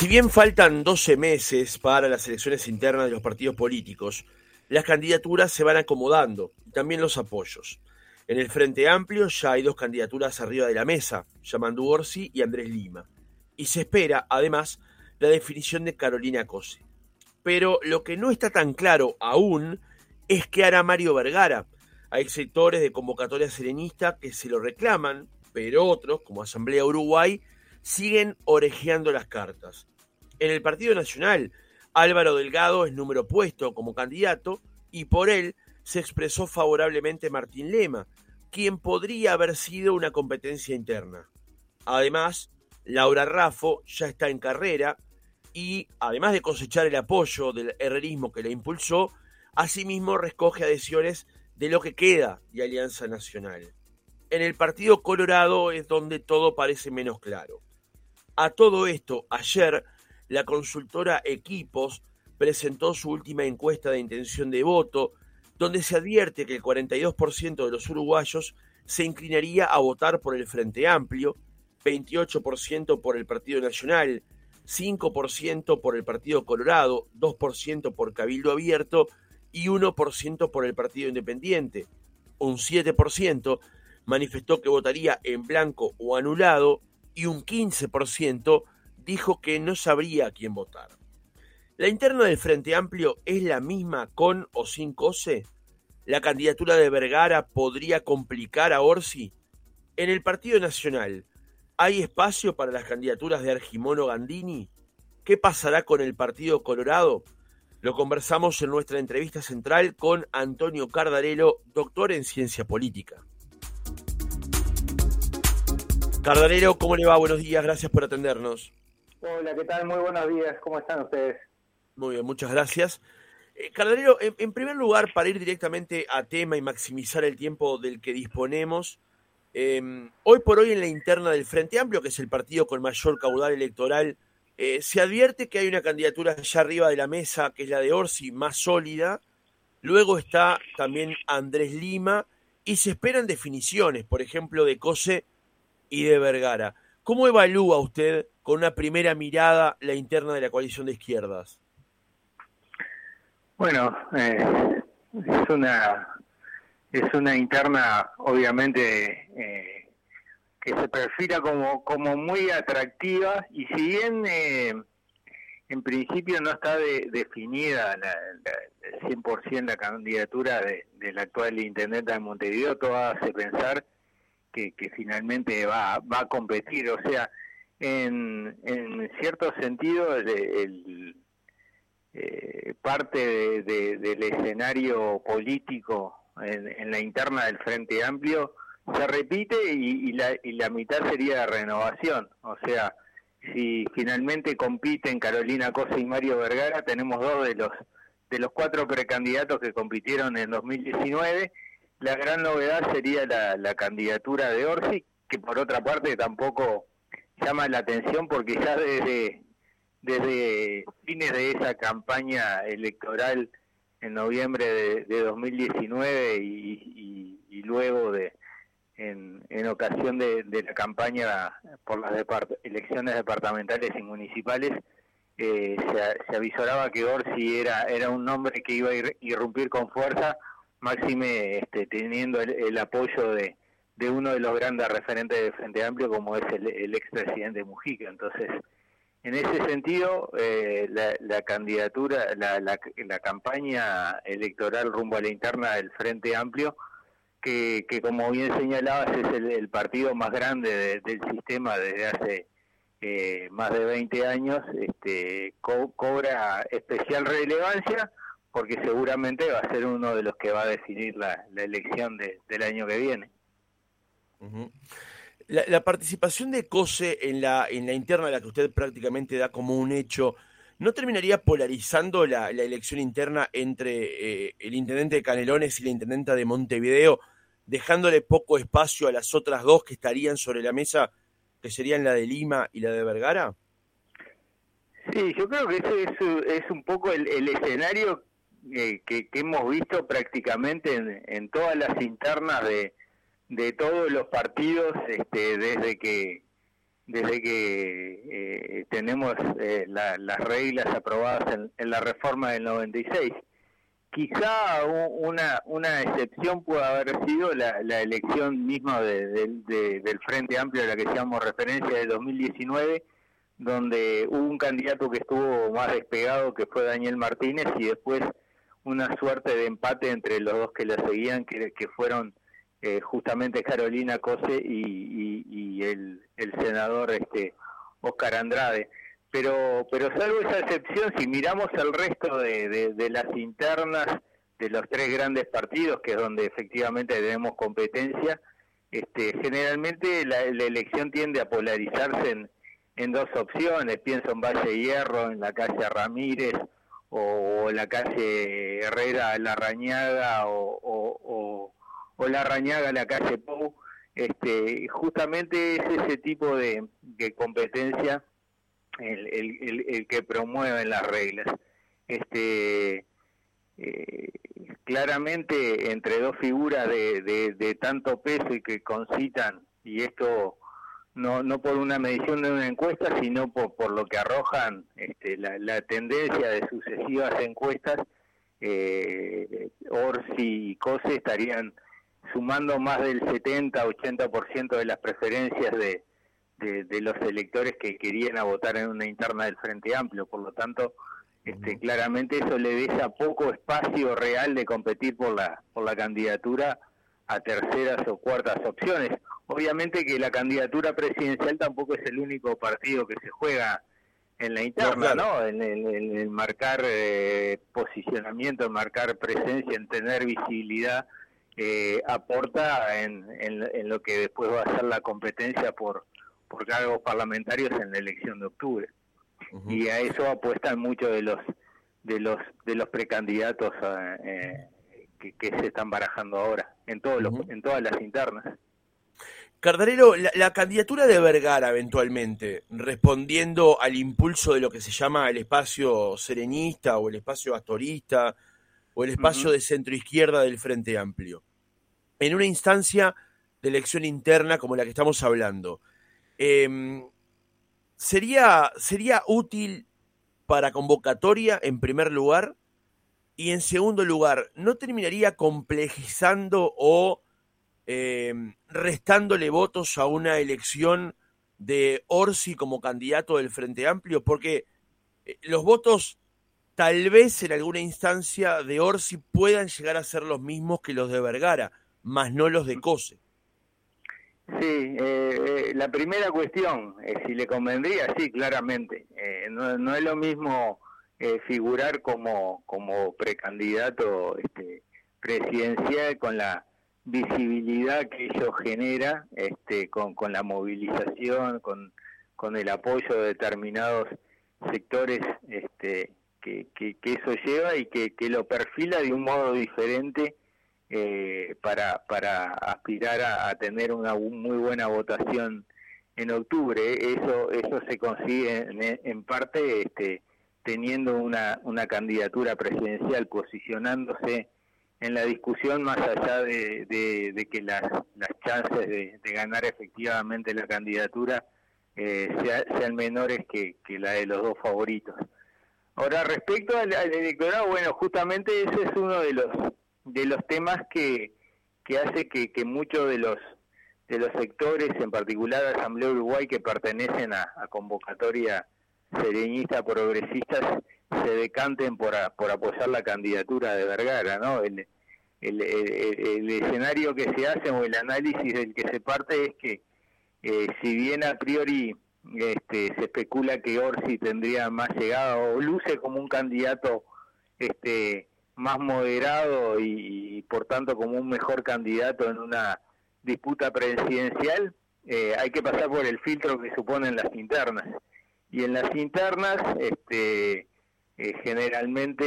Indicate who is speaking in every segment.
Speaker 1: Si bien faltan 12 meses para las elecciones internas de los partidos políticos, las candidaturas se van acomodando y también los apoyos. En el Frente Amplio ya hay dos candidaturas arriba de la mesa, Yamandu Orsi y Andrés Lima. Y se espera, además, la definición de Carolina Cose. Pero lo que no está tan claro aún es qué hará Mario Vergara. Hay sectores de convocatoria serenista que se lo reclaman, pero otros, como Asamblea Uruguay, siguen orejeando las cartas. En el Partido Nacional, Álvaro Delgado es número puesto como candidato y por él se expresó favorablemente Martín Lema, quien podría haber sido una competencia interna. Además, Laura Raffo ya está en carrera y, además de cosechar el apoyo del herrerismo que la impulsó, asimismo recoge adhesiones de lo que queda de Alianza Nacional. En el Partido Colorado es donde todo parece menos claro. A todo esto, ayer, la consultora Equipos presentó su última encuesta de intención de voto, donde se advierte que el 42% de los uruguayos se inclinaría a votar por el Frente Amplio, 28% por el Partido Nacional, 5% por el Partido Colorado, 2% por Cabildo Abierto y 1% por el Partido Independiente. Un 7% manifestó que votaría en blanco o anulado y un 15% dijo que no sabría a quién votar. La interna del Frente Amplio es la misma con o sin COSE. La candidatura de Vergara podría complicar a Orsi. En el Partido Nacional, ¿hay espacio para las candidaturas de Argimono Gandini? ¿Qué pasará con el Partido Colorado? Lo conversamos en nuestra entrevista central con Antonio Cardarello, doctor en ciencia política. Cardarello, ¿cómo le va? Buenos días, gracias por atendernos.
Speaker 2: Hola, ¿qué tal? Muy buenos días, ¿cómo están ustedes?
Speaker 1: Muy bien, muchas gracias. Eh, en, primer lugar, para ir directamente a tema y maximizar el tiempo del que disponemos, em, hoy por hoy en la interna del Frente Amplio, que es el partido con mayor caudal electoral, eh, se advierte que hay una candidatura allá arriba de la mesa, que es la de Orsi, más sólida. Luego está también Andrés Lima y se esperan definiciones, por ejemplo, de Cose y de Vergara. ¿Cómo evalúa usted con una primera mirada la interna de la coalición de izquierdas?
Speaker 2: Bueno, eh, es una es una interna obviamente eh, que se perfila como, como muy atractiva y si bien eh, en principio no está definida la, la, 100% la candidatura de, del actual intendente de Montevideo, todo hace pensar que, que finalmente va, va a competir. O sea, en, en cierto sentido, el, eh, parte del escenario político en, en la interna del Frente Amplio se repite y, la, y la mitad sería de renovación. O sea, si finalmente compiten Carolina Cosa y Mario Vergara, tenemos dos de los de los cuatro precandidatos que compitieron en 2019. La gran novedad sería la, la candidatura de Orsi, que por otra parte tampoco llama la atención porque ya desde, fines de esa campaña electoral en noviembre de, de 2019 y, y luego de, en, ocasión de, la campaña por las elecciones departamentales y municipales, eh, se, avisoraba que Orsi era, era un nombre que iba a irrumpir con fuerza, máxime este, teniendo el, apoyo de, de, uno de los grandes referentes del Frente Amplio como es el, el expresidente Mujica. Entonces, en ese sentido, eh, la, candidatura, la, la, la campaña electoral rumbo a la interna del Frente Amplio, que, como bien señalabas es el, partido más grande del sistema desde hace eh, más de 20 años, este, cobra especial relevancia porque seguramente va a ser uno de los que va a definir la, elección del año que viene.
Speaker 1: la, participación de COSE en la, en la interna, la que usted prácticamente da como un hecho, ¿no terminaría polarizando la, elección interna entre eh, el intendente de Canelones y la intendenta de Montevideo, dejándole poco espacio a las otras dos que estarían sobre la mesa, que serían la de Lima y la de Vergara?
Speaker 2: Sí, yo creo que ese es, un poco el, escenario eh, que, hemos visto prácticamente en, todas las internas de, de todos los partidos este, desde que desde que eh, tenemos eh, las reglas aprobadas en, la reforma del 96. Quizá una, una excepción puede haber sido la, elección misma del Frente Amplio a la que llamamos referencia de 2019, donde hubo un candidato que estuvo más despegado que fue Daniel Martínez y después una suerte de empate entre los dos que la seguían, que, que fueron eh, justamente Carolina Cose y, el, senador este Oscar Andrade. Pero, pero salvo esa excepción, si miramos el resto de, las internas de los tres grandes partidos, que es donde efectivamente tenemos competencia, este, generalmente la, elección tiende a polarizarse en, en dos opciones. Pienso en Valle Hierro, en la calle Ramírez, o, la calle Herrera La Rañaga o, o, La Rañaga la calle Pou, este, justamente es ese tipo de, competencia el, el, el, que promueven las reglas. Este, eh, claramente entre dos figuras de, de, de tanto peso y que concitan, y esto no, no por una medición de una encuesta, sino por, por lo que arrojan este, la, tendencia de sucesivas encuestas, eh, Orsi y COSE estarían sumando más del 70-80% de las preferencias de, de, los electores que querían a votar en una interna del Frente Amplio. Por lo tanto, este, claramente eso le deja poco espacio real de competir por la, por la candidatura a terceras o cuartas opciones. Obviamente que la candidatura presidencial tampoco es el único partido que se juega en la interna, ¿no? En, el marcar eh, posicionamiento, en marcar presencia, en tener visibilidad, eh, aporta en, en, lo que después va a ser la competencia por, por cargos parlamentarios en la elección de octubre. Y a eso apuestan muchos de los de los de los precandidatos eh, que, se están barajando ahora en todos los, en todas las internas.
Speaker 1: Cardarero, la, candidatura de Vergara eventualmente, respondiendo al impulso de lo que se llama el espacio serenista o el espacio astorista o el espacio de centro izquierda del Frente Amplio, en una instancia de elección interna como la que estamos hablando, em, ¿sería, ¿sería útil para convocatoria en primer lugar? Y en segundo lugar, ¿no terminaría complejizando o eh, restándole votos a una elección de Orsi como candidato del Frente Amplio? Porque eh, los votos tal vez en alguna instancia de Orsi puedan llegar a ser los mismos que los de Vergara, más no los de Cose.
Speaker 2: Sí, eh, la primera cuestión, si le convendría, sí, claramente. No, no, es lo mismo eh, figurar como, como precandidato este, presidencial con la visibilidad que ello genera, este, con, la movilización, con, con el apoyo de determinados sectores este, que, eso lleva y que, lo perfila de un modo diferente eh, para, para aspirar a, tener una muy buena votación en octubre. Eso, eso se consigue en, en parte este, teniendo una, una candidatura presidencial, posicionándose en la discusión más allá de, de, que las, chances de, ganar efectivamente la candidatura eh, sean menores que, la de los dos favoritos. Ahora, respecto al, electorado, bueno, justamente ese es uno de los de los temas que, que hace que, que muchos de los de los sectores, en particular la Asamblea Uruguay, que pertenecen a, convocatoria sereñistas progresistas se decanten por, por apoyar la candidatura de Vergara, ¿no? El, el, escenario que se hace o el análisis del que se parte es que eh, si bien a priori este, se especula que Orsi tendría más llegada o luce como un candidato este, más moderado y, por tanto como un mejor candidato en una disputa presidencial, eh, hay que pasar por el filtro que suponen las internas y en las internas este, eh, generalmente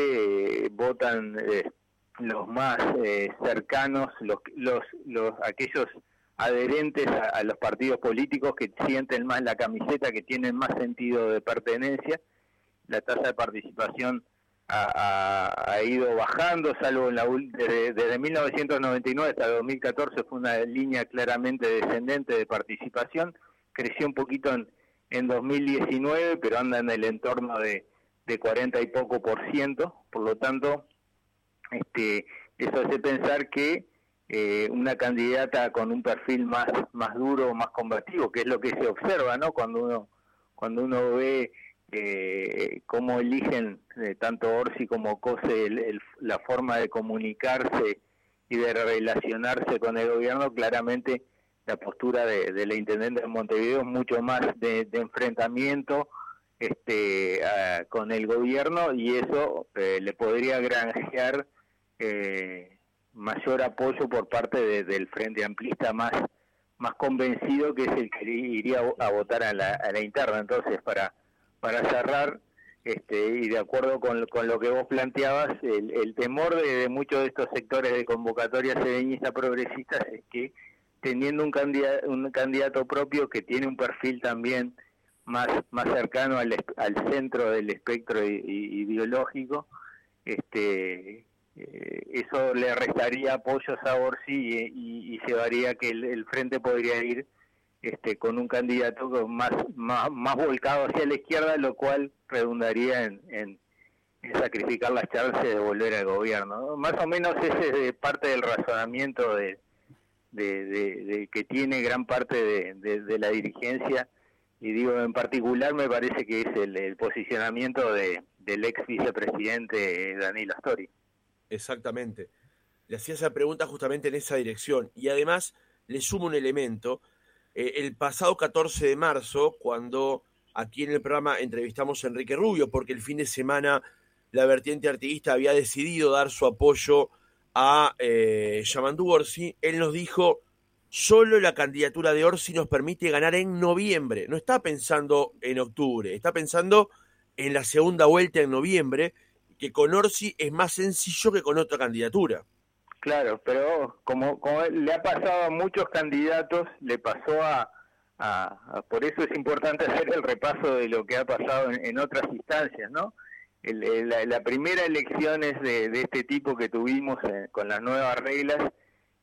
Speaker 2: eh, votan eh, los más cercanos, los, los, los aquellos adherentes a, los partidos políticos que sienten más la camiseta, que tienen más sentido de pertenencia. La tasa de participación ha, ido bajando, salvo en la, desde, desde 1999 hasta 2014 fue una línea claramente descendente de participación creció un poquito en, en 2019, pero anda en el entorno de, de 40 y poco por ciento, por lo tanto, este, eso hace pensar que eh, una candidata con un perfil más más duro, más combativo, que es lo que se observa, ¿no? Cuando uno cuando uno ve eh, cómo eligen eh, tanto Orsi como Cose la forma de comunicarse y de relacionarse con el gobierno, claramente la postura de, la intendente de Montevideo es mucho más de, enfrentamiento este, con el gobierno y eso le podría granjear eh, mayor apoyo por parte del Frente Amplista más más convencido que es el que iría a votar a la, a la interna. Entonces, para, para cerrar, este, y de acuerdo con, con lo que vos planteabas, el, el temor de, muchos de estos sectores de convocatoria sedeñista progresistas es que teniendo un candidato, un candidato propio que tiene un perfil también más, más cercano al, centro del espectro ideológico, este, eh, eso le restaría apoyos a Orsi y, y, llevaría que el, frente podría ir este, con un candidato más, más, más volcado hacia la izquierda, lo cual redundaría en, en, sacrificar las chances de volver al gobierno. Más o menos ese es parte del razonamiento de, de, que tiene gran parte de, la dirigencia y digo en particular me parece que es el, posicionamiento de, del ex vicepresidente Danilo Astori.
Speaker 1: Exactamente. Le hacía esa pregunta justamente en esa dirección. Y además le sumo un elemento. Eh, el pasado 14 de marzo, cuando aquí en el programa entrevistamos a Enrique Rubio, porque el fin de semana la vertiente artiguista había decidido dar su apoyo a eh, Yamandu Orsi, él nos dijo, solo la candidatura de Orsi nos permite ganar en noviembre. No está pensando en octubre, está pensando en la segunda vuelta en noviembre que con Orsi es más sencillo que con otra candidatura.
Speaker 2: Claro, pero como, le ha pasado a muchos candidatos, le pasó a, por eso es importante hacer el repaso de lo que ha pasado en, otras instancias, ¿no? la, primera elección es de, este tipo que tuvimos eh, con las nuevas reglas,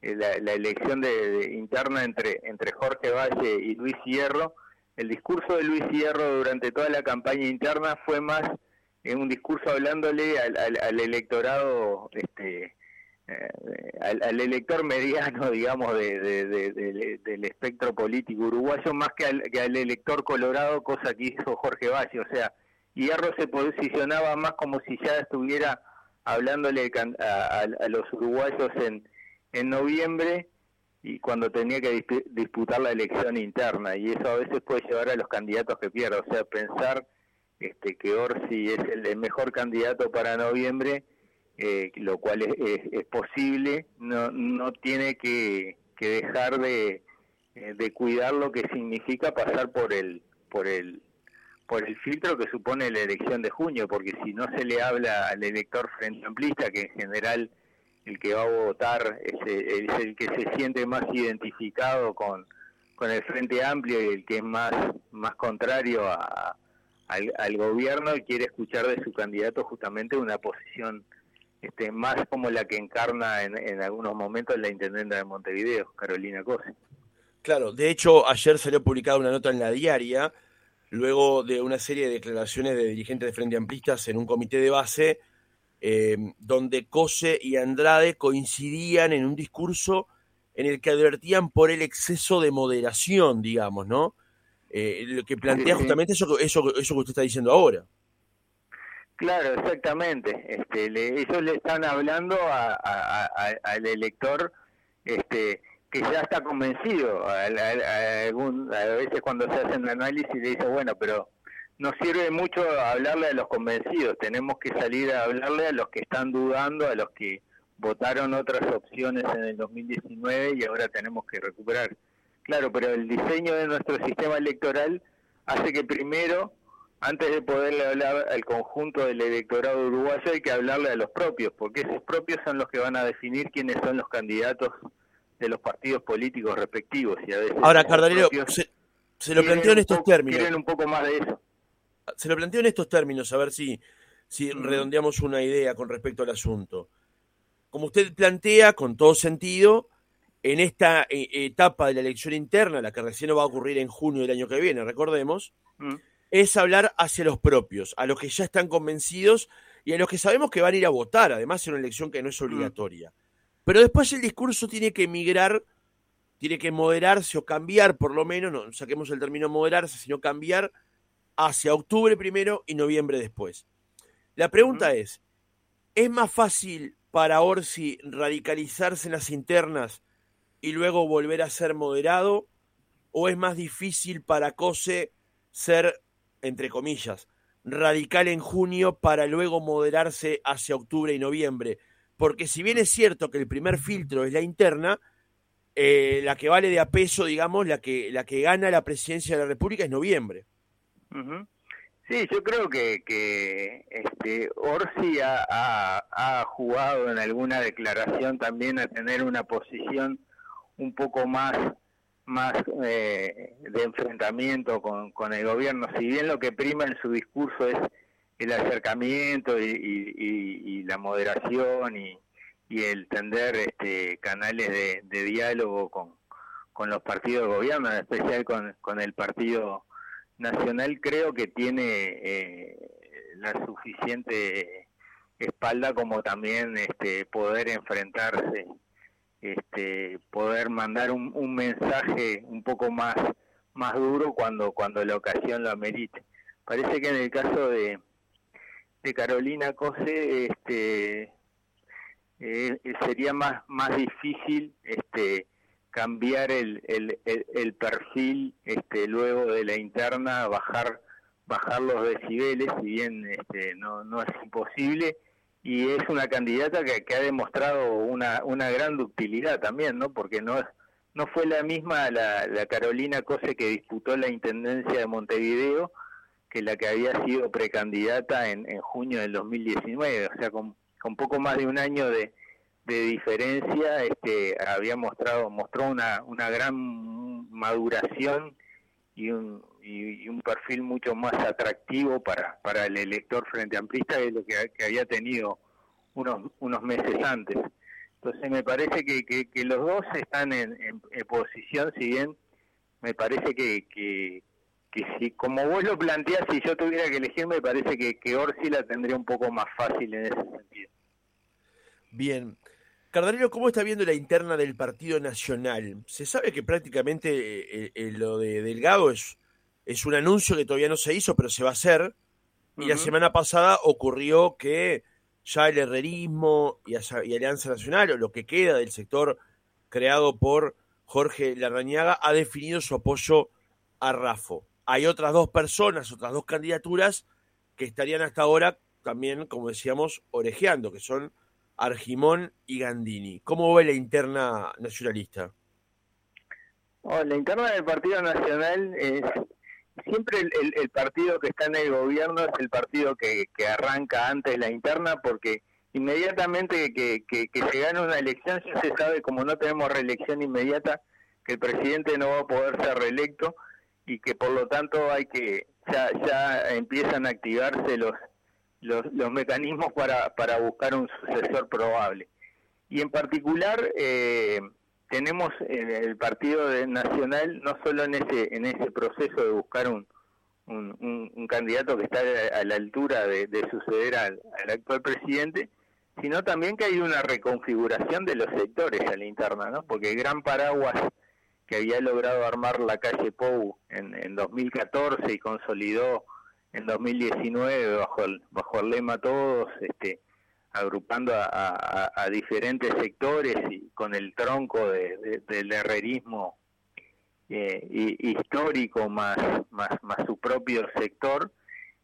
Speaker 2: eh, la, elección de, interna entre, entre Jorge Valle y Luis Hierro. El discurso de Luis Hierro durante toda la campaña interna fue más en un discurso hablándole al, electorado, este, eh, al, elector mediano, digamos, de, del espectro político uruguayo, más que al, que al elector colorado, cosa que hizo Jorge Valle. O sea, Hierro se posicionaba más como si ya estuviera hablándole a, a los uruguayos en, en noviembre y cuando tenía que disputar la elección interna y eso a veces puede llevar a los candidatos que pierdan, o sea, pensar este, que Orsi es el mejor candidato para noviembre, eh, lo cual es, posible, no, no tiene que, dejar de, eh, de cuidar lo que significa pasar por el, por el por el filtro que supone la elección de junio, porque si no se le habla al elector frente amplista, que en general el que va a votar es, es, el que se siente más identificado con, con el Frente Amplio y el que es más, más contrario a, al, gobierno y quiere escuchar de su candidato justamente una posición este, más como la que encarna en, algunos momentos la intendenta de Montevideo, Carolina Cose.
Speaker 1: Claro, de hecho ayer salió publicada una nota en la diaria, luego de una serie de declaraciones de dirigentes de Frente Amplistas en un comité de base, eh, donde Cose y Andrade coincidían en un discurso en el que advertían por el exceso de moderación, digamos, ¿no? Eh, lo que plantea justamente eso, eso, eso que usted está diciendo ahora.
Speaker 2: Claro, exactamente. Este, ellos le están hablando al elector este, que ya está convencido. A, veces cuando se hacen análisis le dice, bueno, pero no sirve mucho hablarle a los convencidos, tenemos que salir a hablarle a los que están dudando, a los que votaron otras opciones en el 2019 y ahora tenemos que recuperar. Claro, pero el diseño de nuestro sistema electoral hace que primero, antes de poderle hablar al conjunto del electorado uruguayo, hay que hablarle a los propios, porque esos propios son los que van a definir quiénes son los candidatos de los partidos políticos respectivos. Y a veces
Speaker 1: Ahora, Cardarero, se, lo planteo en estos términos.
Speaker 2: Quieren un poco más de eso.
Speaker 1: Se lo planteo en estos términos, a ver si, si redondeamos una idea con respecto al asunto. Como usted plantea, con todo sentido, en esta eh, etapa de la elección interna, la que recién va a ocurrir en junio del año que viene, recordemos, mm. es hablar hacia los propios, a los que ya están convencidos y a los que sabemos que van a ir a votar, además en una elección que no es mm. obligatoria. Pero después el discurso tiene que migrar, tiene que moderarse o cambiar, por lo menos, no saquemos el término moderarse, sino cambiar hacia octubre primero y noviembre después. La pregunta es, ¿es más fácil para Orsi radicalizarse en las internas y luego volver a ser moderado? ¿O es más difícil para Cose ser, entre comillas, radical en junio para luego moderarse hacia octubre y noviembre? Porque si bien es cierto que el primer filtro es la interna, eh, la que vale de a peso, digamos, la que, la que gana la presidencia de la República es noviembre.
Speaker 2: Sí, yo creo que, que este, Orsi ha, ha, jugado en alguna declaración también a tener una posición un poco más más eh, de enfrentamiento con, con, el gobierno, si bien lo que prima en su discurso es el acercamiento y, la moderación y, el tender este, canales de, diálogo con, con, los partidos de gobierno, en especial con, con el Partido Nacional, creo que tiene eh, la suficiente espalda como también este, poder enfrentarse este, poder mandar un, mensaje un poco más más duro cuando cuando la ocasión lo amerite. Parece que en el caso de, de Carolina Cose este eh, sería más más difícil este cambiar el, el, el, perfil este luego de la interna bajar bajar los decibeles si bien este no no es imposible y es una candidata que, que ha demostrado una, una gran ductilidad también, ¿no? Porque no no fue la misma la, la Carolina Cose que disputó la intendencia de Montevideo que la que había sido precandidata en, en junio del 2019, o sea, con, con poco más de un año de, de diferencia, este, había mostrado mostró una, una gran maduración y un, y, un perfil mucho más atractivo para, para el elector frente amplista de lo que, había tenido unos, unos meses antes. Entonces me parece que, que, los dos están en, en, posición, si bien me parece que, que, que, si, como vos lo planteás, si yo tuviera que elegir, me parece que, que Orsi la tendría un poco más fácil en ese sentido.
Speaker 1: Bien. Cardarello, ¿cómo está viendo la interna del Partido Nacional? Se sabe que prácticamente eh, eh, lo de Delgado es es un anuncio que todavía no se hizo, pero se va a hacer. Y la semana pasada ocurrió que ya el herrerismo y, Alianza Nacional, o lo que queda del sector creado por Jorge Larrañaga, ha definido su apoyo a Rafo. Hay otras dos personas, otras dos candidaturas que estarían hasta ahora también, como decíamos, orejeando, que son Argimón y Gandini. ¿Cómo ve la interna nacionalista?
Speaker 2: La interna del Partido Nacional es siempre el, partido que está en el gobierno es el partido que, arranca antes la interna porque inmediatamente que, se gana una elección ya se sabe como no tenemos reelección inmediata que el presidente no va a poder ser reelecto y que por lo tanto hay que ya, ya empiezan a activarse los, los, los mecanismos para, para buscar un sucesor probable y en particular eh, tenemos el, Partido Nacional no solo en ese en ese proceso de buscar un, un, candidato que está a la altura de, suceder al, actual presidente, sino también que hay una reconfiguración de los sectores a la interna, ¿no? Porque el gran paraguas que había logrado armar la calle Pou en, en 2014 y consolidó en 2019 bajo el, bajo el lema todos, este, agrupando a, diferentes sectores y con el tronco del herrerismo eh, histórico más, más, más su propio sector,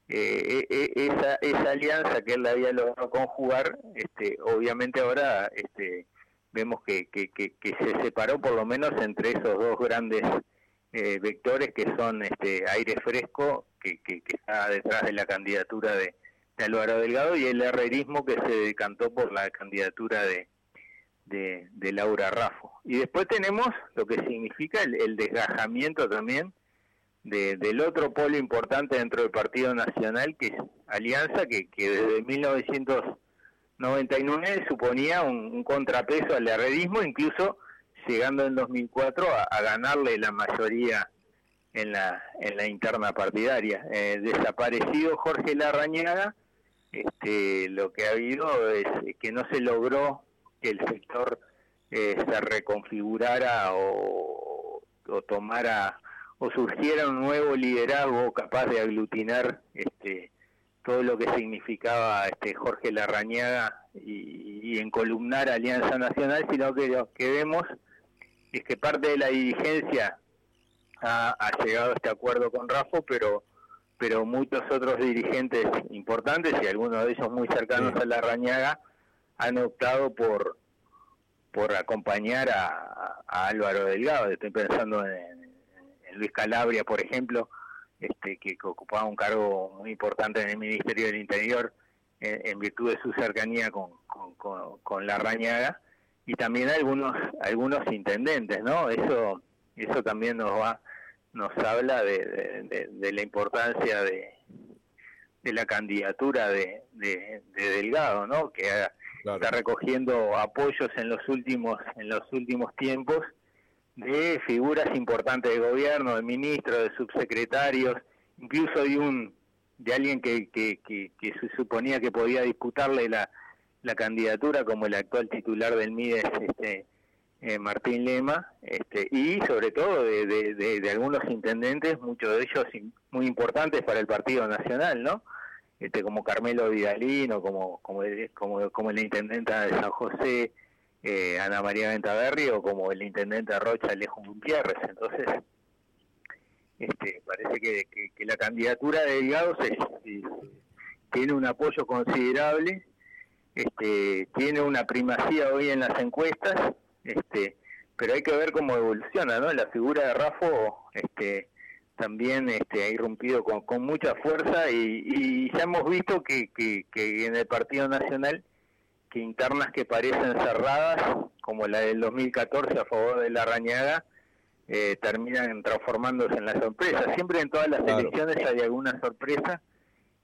Speaker 2: eh, e, e, esa, esa alianza que él había logrado conjugar, este, obviamente ahora este, vemos que, que, que, se separó por lo menos entre esos dos grandes eh, vectores que son este aire fresco, que, que está detrás de la candidatura de, de Álvaro Delgado y el herrerismo que se decantó por la candidatura de, de, Laura Raffo. Y después tenemos lo que significa el, desgajamiento también de, del otro polo importante dentro del Partido Nacional, que es Alianza, que, que desde 1999 suponía un, contrapeso al herrerismo, incluso llegando en 2004 a, ganarle la mayoría en la, en la interna partidaria. Eh, desaparecido Jorge Larrañaga, este, lo que ha habido es que no se logró que el sector eh, se reconfigurara o, o, tomara o surgiera un nuevo liderazgo capaz de aglutinar este, todo lo que significaba este Jorge Larrañaga y, y encolumnar Alianza Nacional, sino que que vemos es que parte de la dirigencia ha, llegado a este acuerdo con Rafa, pero pero muchos otros dirigentes importantes y algunos de ellos muy cercanos a la Rañaga han optado por por acompañar a, Álvaro Delgado. Estoy pensando en, Luis Calabria, por ejemplo, este, que ocupaba un cargo muy importante en el Ministerio del Interior en, virtud de su cercanía con, con, con, la Rañaga y también algunos algunos intendentes, ¿no? Eso eso también nos va nos habla de, de, la importancia de, de la candidatura de, de, Delgado, ¿no? Que está recogiendo apoyos en los últimos en los últimos tiempos de figuras importantes de gobierno, de ministros, de subsecretarios, incluso de un de alguien que, que, que, que se suponía que podía disputarle la, la candidatura como el actual titular del MIDES, este, eh, Martín Lema, este, y sobre todo de, de, algunos intendentes, muchos de ellos muy importantes para el Partido Nacional, ¿no? Este, como Carmelo Vidalino, como, como, como, como la intendenta de San José, eh, Ana María Ventaverri, o como el intendente Rocha Alejo Gutiérrez. Entonces, este, parece que, que, la candidatura de Delgado se, tiene un apoyo considerable, este, tiene una primacía hoy en las encuestas, este, pero hay que ver cómo evoluciona, ¿no? La figura de Rafo este, también este, ha irrumpido con, con mucha fuerza y, ya hemos visto que, que, que, en el Partido Nacional que internas que parecen cerradas, como la del 2014 a favor de la Rañaga, eh, terminan transformándose en la sorpresa. Siempre en todas las elecciones hay alguna sorpresa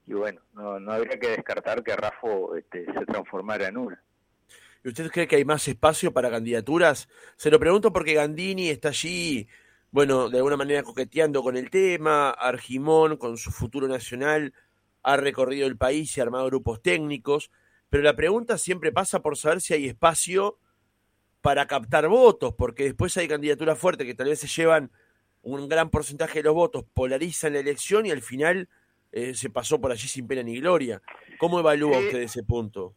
Speaker 2: y bueno, no, no habría que descartar que Rafo este, se transformara en una.
Speaker 1: ¿Y usted cree que hay más espacio para candidaturas? Se lo pregunto porque Gandini está allí, bueno, de alguna manera coqueteando con el tema, Argimón con su futuro nacional ha recorrido el país y ha armado grupos técnicos, pero la pregunta siempre pasa por saber si hay espacio para captar votos, porque después hay candidaturas fuertes que tal vez se llevan un gran porcentaje de los votos, polarizan la elección y al final eh, se pasó por allí sin pena ni gloria. ¿Cómo evalúa usted ese punto?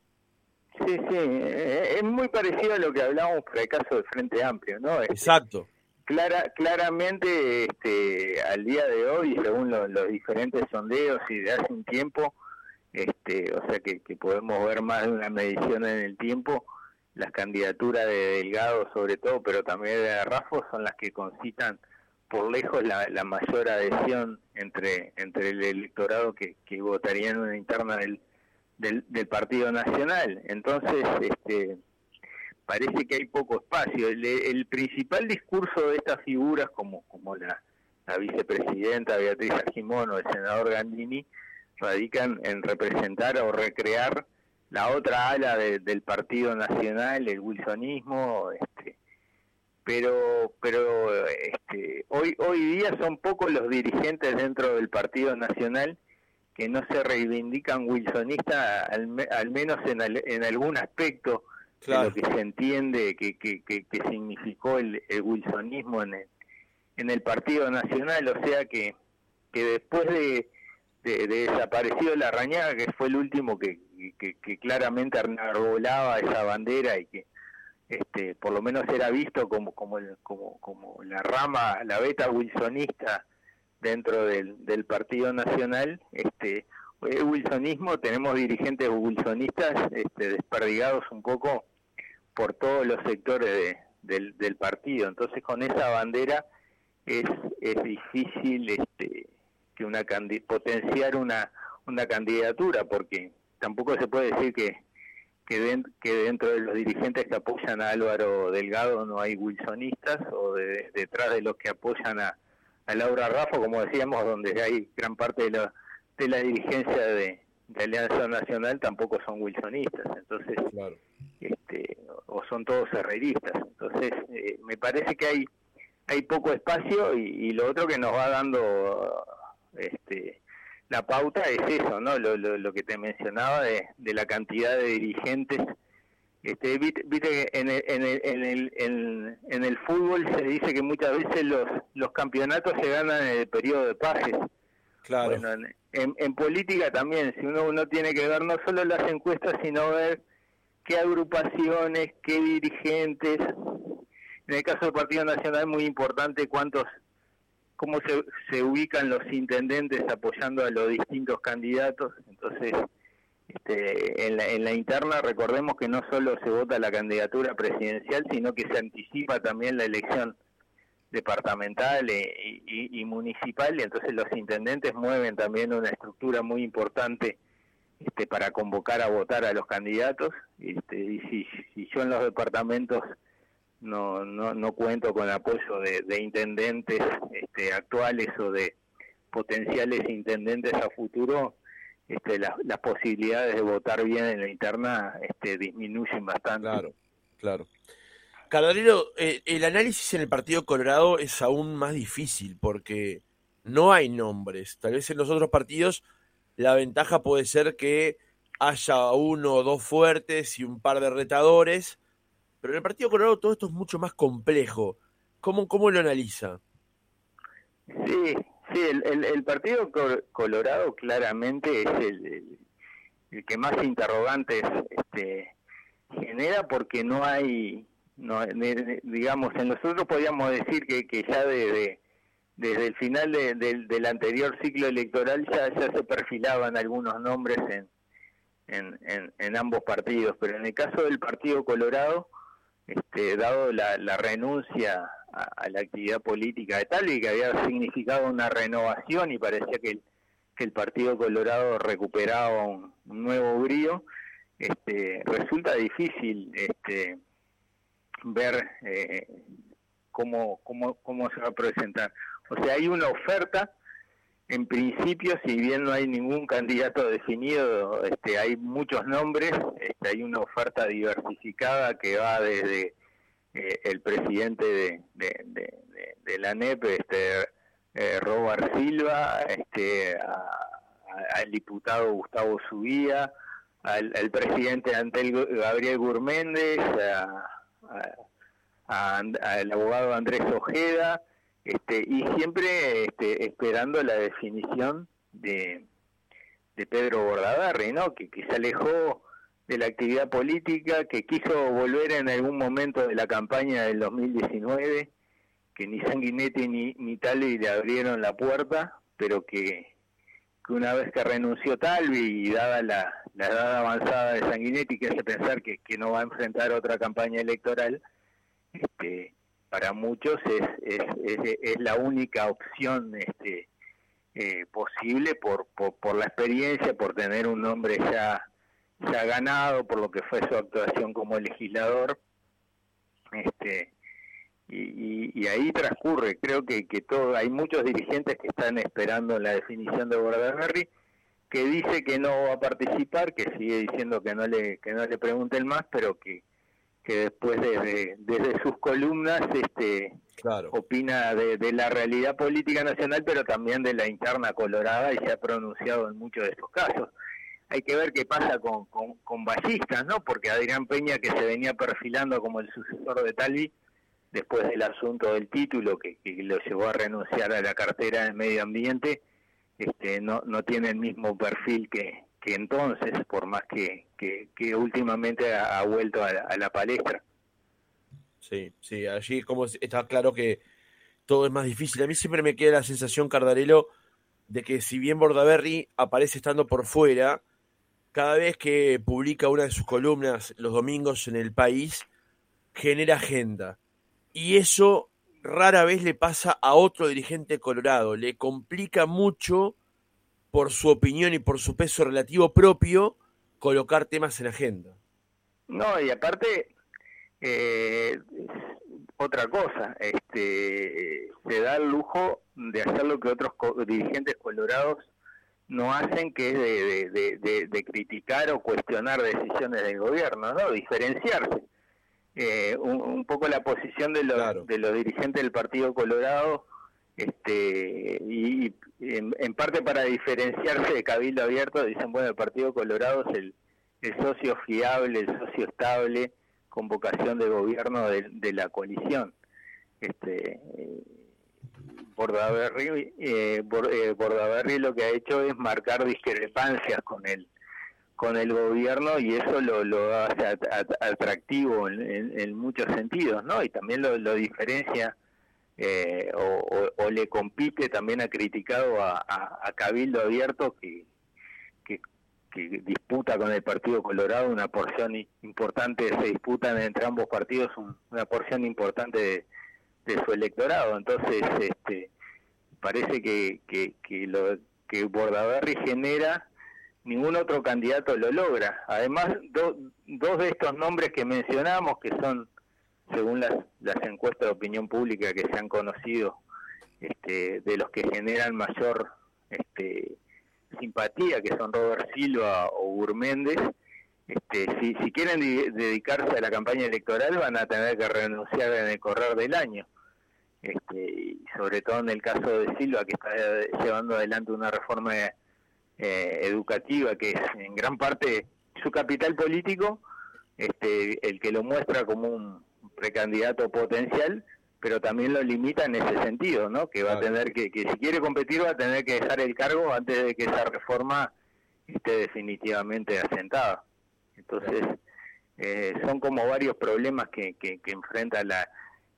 Speaker 2: Sí, sí, eh, es muy parecido a lo que hablábamos por el caso del Frente Amplio, ¿no?
Speaker 1: Este, Exacto.
Speaker 2: Clara, claramente, este, al día de hoy, según los diferentes sondeos y de hace un tiempo, este, o sea que, que podemos ver más de una medición en el tiempo, las candidaturas de Delgado sobre todo, pero también de Rafo, son las que concitan por lejos la, mayor adhesión entre, entre el electorado que, que votaría en una interna del, del, Partido Nacional. Entonces, este, parece que hay poco espacio. El, principal discurso de estas figuras, como, como la, la vicepresidenta Beatriz Argimón o el senador Gandini, radican en representar o recrear la otra ala del Partido Nacional, el wilsonismo, este, pero pero este, hoy hoy día son pocos los dirigentes dentro del Partido Nacional que no se reivindican wilsonistas al, al menos en, en algún aspecto de lo que se entiende que, que, que, significó el, wilsonismo en el, en el Partido Nacional, o sea que, que después de, de, desaparecido la Rañaga, que fue el último que, que, claramente arbolaba esa bandera y que este, por lo menos era visto como, como, el, como, como la rama, la beta wilsonista dentro del, del Partido Nacional. Este, el wilsonismo, tenemos dirigentes wilsonistas este, desperdigados un poco por todos los sectores del, del partido. Entonces, con esa bandera es, es difícil este, que una potenciar una, una candidatura, porque tampoco se puede decir que, que, que dentro de los dirigentes que apoyan a Álvaro Delgado no hay wilsonistas, o detrás de los que apoyan a, a Laura Rafa, como decíamos, donde hay gran parte de la, de la dirigencia de, de Alianza Nacional tampoco son wilsonistas, entonces, este, o son todos herreristas. Entonces, eh, me parece que hay hay poco espacio y, lo otro que nos va dando este la pauta es eso, ¿no? Lo, lo, que te mencionaba de, de la cantidad de dirigentes este, viste, en el, en, el, en, el, en, el fútbol se dice que muchas veces los, los campeonatos se ganan en el periodo de pases.
Speaker 1: Claro.
Speaker 2: en, en, política también, si uno, uno tiene que ver no solo las encuestas, sino ver qué agrupaciones, qué dirigentes. En el caso del Partido Nacional es muy importante cuántos, cómo se, se ubican los intendentes apoyando a los distintos candidatos. Entonces, este, en, la, en la interna recordemos que no solo se vota la candidatura presidencial, sino que se anticipa también la elección departamental e, y, municipal, y entonces los intendentes mueven también una estructura muy importante este, para convocar a votar a los candidatos. Este, y si, si yo en los departamentos no, no, no cuento con apoyo de, de intendentes este, actuales o de potenciales intendentes a futuro, este, las posibilidades de votar bien en la interna este, disminuyen bastante.
Speaker 1: Claro, claro. Cardarero, eh, el análisis en el Partido Colorado es aún más difícil porque no hay nombres. Tal vez en los otros partidos la ventaja puede ser que haya uno o dos fuertes y un par de retadores, pero en el Partido Colorado todo esto es mucho más complejo. ¿Cómo, cómo lo analiza?
Speaker 2: Sí, Sí, el, el, Partido Colorado claramente es el, el, que más interrogantes este, genera porque no hay, no, digamos, en nosotros podríamos decir que, que ya desde, desde el final del anterior ciclo electoral ya, ya se perfilaban algunos nombres en, en, en, en ambos partidos, pero en el caso del Partido Colorado, este, dado la, la renuncia a, la actividad política de tal y que había significado una renovación y parecía que el, que el Partido Colorado recuperaba un, nuevo brío, este, resulta difícil este, ver eh, cómo, cómo, cómo se va a presentar. O sea, hay una oferta, en principio, si bien no hay ningún candidato definido, este, hay muchos nombres, este, hay una oferta diversificada que va desde eh, el presidente de, la NEP, este, eh, Robert Silva, este, al diputado Gustavo Subía, al, presidente Antel Gabriel Gurméndez, al abogado Andrés Ojeda, este, y siempre este, esperando la definición de, de Pedro Bordaberry, ¿no? que, se alejó de la actividad política, que quiso volver en algún momento de la campaña del 2019, que ni Sanguinetti ni, Talvi le abrieron la puerta, pero que, que una vez que renunció Talvi y dada la, la edad avanzada de Sanguinetti, que hace pensar que, que no va a enfrentar otra campaña electoral, este, para muchos es, es, es, la única opción este, eh, posible por, por, por la experiencia, por tener un nombre ya ha ganado por lo que fue su actuación como legislador. Este y, y, ahí transcurre. Creo que, que todo hay muchos dirigentes que están esperando la definición de Bordaberry que dice que no va a participar que sigue diciendo que no le que no le pregunten más pero que que después desde, desde sus columnas este opina de, de, la realidad política nacional pero también de la interna colorada y se ha pronunciado en muchos de estos casos hay que ver qué pasa con, con, con Ballistas, ¿no? Porque Adrián Peña, que se venía perfilando como el sucesor de Talvi, después del asunto del título que, que lo llevó a renunciar a la cartera de medio ambiente, este, no, no tiene el mismo perfil que, que entonces, por más que, que, últimamente ha, vuelto a la, palestra.
Speaker 1: Sí, sí, allí como está claro que todo es más difícil. A mí siempre me queda la sensación, Cardarelo, de que si bien Bordaberry aparece estando por fuera, cada vez que publica una de sus columnas los domingos en el país, genera agenda. Y eso rara vez le pasa a otro dirigente colorado. Le complica mucho, por su opinión y por su peso relativo propio, colocar temas en agenda.
Speaker 2: No, y aparte, eh, otra cosa, este, se da el lujo de hacer lo que otros dirigentes colorados no hacen que de, de, criticar o cuestionar decisiones del gobierno, ¿no? Diferenciarse. Eh, un, poco la posición de los, de los dirigentes del Partido Colorado este y, en, parte para diferenciarse de Cabildo Abierto dicen bueno el Partido Colorado es el, el socio fiable el socio estable con vocación de gobierno de, de la coalición este eh, Bordaberry, eh, eh, lo que ha hecho es marcar discrepancias con el con el gobierno y eso lo, lo hace atractivo en, en, muchos sentidos, ¿no? Y también lo, lo diferencia eh, o, le compite, también ha criticado a, Cabildo Abierto que, que, disputa con el Partido Colorado una porción importante, se disputan entre ambos partidos una porción importante de, su electorado. Entonces, este parece que, que, que lo que Bordaberry genera ningún otro candidato lo logra. Además, dos de estos nombres que mencionamos, que son según las, las encuestas de opinión pública que se han conocido, este, de los que generan mayor este, simpatía, que son Robert Silva o Gurméndez, este, si, quieren dedicarse a la campaña electoral van a tener que renunciar en el correr del año. Este, y sobre todo en el caso de Silva, que está llevando adelante una reforma eh, educativa que es en gran parte su capital político, este, el que lo muestra como un, precandidato potencial, pero también lo limita en ese sentido, ¿no? Que va a tener que, que si quiere competir va a tener que dejar el cargo antes de que esa reforma esté definitivamente asentada. Entonces, eh, son como varios problemas que, que, enfrenta la,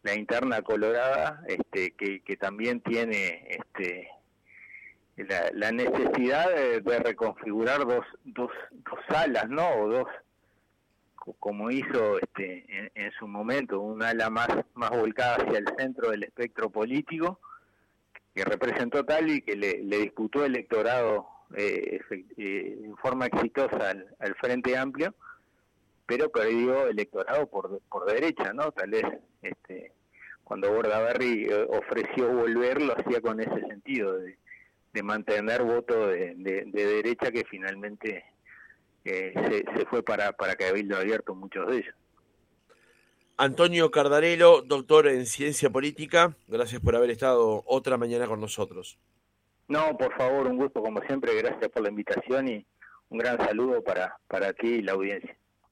Speaker 2: la interna colorada, este, que, que también tiene este, la, la necesidad de, de, reconfigurar dos, dos, dos salas, ¿no? O dos como hizo este, en, su momento, un ala más, más volcada hacia el centro del espectro político, que representó tal y que le, disputó electorado eh, eh, en forma exitosa al, Frente Amplio, pero perdió electorado por, por derecha, ¿no? Tal vez este, cuando Bordaberry eh, ofreció volver, lo hacía con ese sentido, de, mantener voto de, de derecha que finalmente se, fue para, para Cabildo Abierto muchos de ellos.
Speaker 1: Antonio Cardarello, doctor en ciencia política, gracias por haber estado otra mañana con nosotros.
Speaker 2: No, por favor, un gusto como siempre, gracias por la invitación y un gran saludo para, para ti y la audiencia.